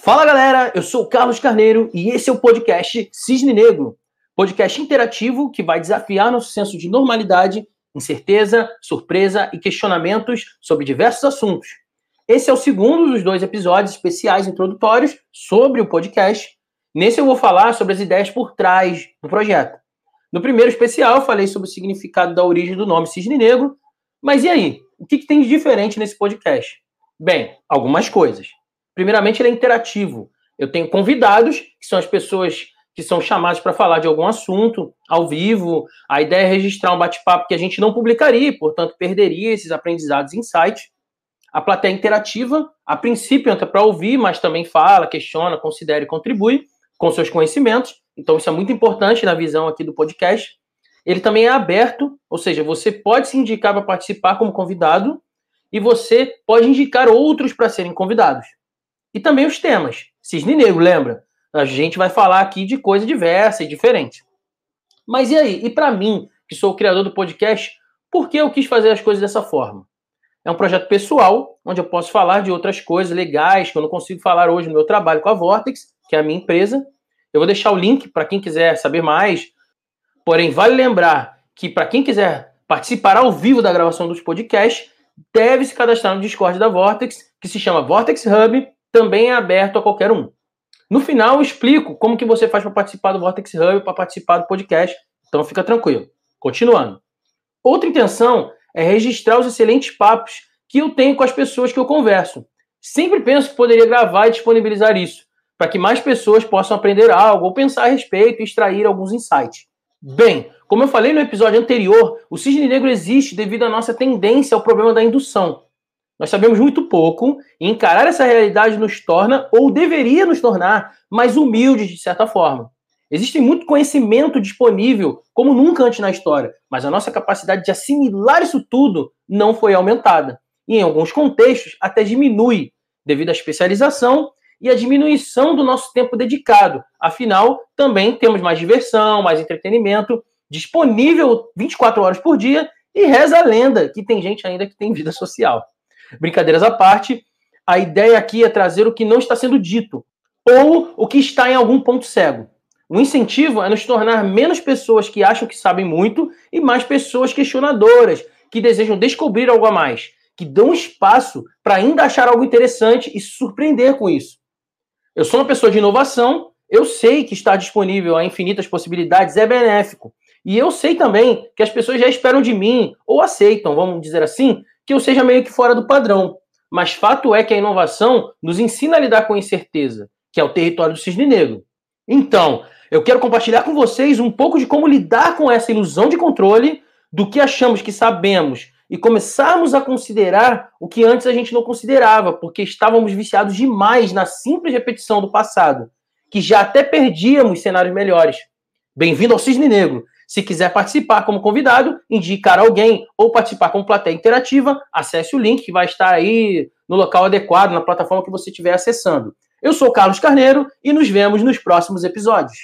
Fala galera, eu sou o Carlos Carneiro e esse é o podcast Cisne Negro, podcast interativo que vai desafiar nosso senso de normalidade, incerteza, surpresa e questionamentos sobre diversos assuntos. Esse é o segundo dos dois episódios especiais introdutórios sobre o podcast. Nesse eu vou falar sobre as ideias por trás do projeto. No primeiro especial eu falei sobre o significado da origem do nome Cisne Negro, mas e aí? O que, que tem de diferente nesse podcast? Bem, algumas coisas. Primeiramente, ele é interativo. Eu tenho convidados, que são as pessoas que são chamadas para falar de algum assunto ao vivo. A ideia é registrar um bate-papo que a gente não publicaria, portanto, perderia esses aprendizados em site. A plateia interativa, a princípio, entra para ouvir, mas também fala, questiona, considera e contribui com seus conhecimentos. Então, isso é muito importante na visão aqui do podcast. Ele também é aberto, ou seja, você pode se indicar para participar como convidado e você pode indicar outros para serem convidados. E também os temas. Cisne Negro, lembra? A gente vai falar aqui de coisa diversa e diferente. Mas e aí? E para mim, que sou o criador do podcast, por que eu quis fazer as coisas dessa forma? É um projeto pessoal, onde eu posso falar de outras coisas legais que eu não consigo falar hoje no meu trabalho com a Vortex, que é a minha empresa. Eu vou deixar o link para quem quiser saber mais. Porém, vale lembrar que para quem quiser participar ao vivo da gravação dos podcasts, deve se cadastrar no Discord da Vortex, que se chama Vortex Hub, também é aberto a qualquer um. No final, eu explico como que você faz para participar do Vortex Hub, para participar do podcast. Então, fica tranquilo. Continuando. Outra intenção é registrar os excelentes papos que eu tenho com as pessoas que eu converso. Sempre penso que poderia gravar e disponibilizar isso, para que mais pessoas possam aprender algo ou pensar a respeito e extrair alguns insights. Bem, como eu falei no episódio anterior, o cisne negro existe devido à nossa tendência ao problema da indução. Nós sabemos muito pouco e encarar essa realidade nos torna, ou deveria nos tornar, mais humildes de certa forma. Existe muito conhecimento disponível, como nunca antes na história, mas a nossa capacidade de assimilar isso tudo não foi aumentada. E em alguns contextos até diminui, devido à especialização e à diminuição do nosso tempo dedicado. Afinal, também temos mais diversão, mais entretenimento disponível 24 horas por dia e reza a lenda que tem gente ainda que tem vida social. Brincadeiras à parte, a ideia aqui é trazer o que não está sendo dito ou o que está em algum ponto cego. O incentivo é nos tornar menos pessoas que acham que sabem muito e mais pessoas questionadoras, que desejam descobrir algo a mais, que dão espaço para ainda achar algo interessante e se surpreender com isso. Eu sou uma pessoa de inovação, eu sei que estar disponível a infinitas possibilidades é benéfico. E eu sei também que as pessoas já esperam de mim, ou aceitam, vamos dizer assim, que eu seja meio que fora do padrão. Mas fato é que a inovação nos ensina a lidar com incerteza, que é o território do cisne negro. Então, eu quero compartilhar com vocês um pouco de como lidar com essa ilusão de controle do que achamos que sabemos e começarmos a considerar o que antes a gente não considerava, porque estávamos viciados demais na simples repetição do passado, que já até perdíamos cenários melhores. Bem-vindo ao Cisne Negro, se quiser participar como convidado, indicar alguém ou participar como plateia interativa, acesse o link que vai estar aí no local adequado, na plataforma que você estiver acessando. Eu sou Carlos Carneiro e nos vemos nos próximos episódios.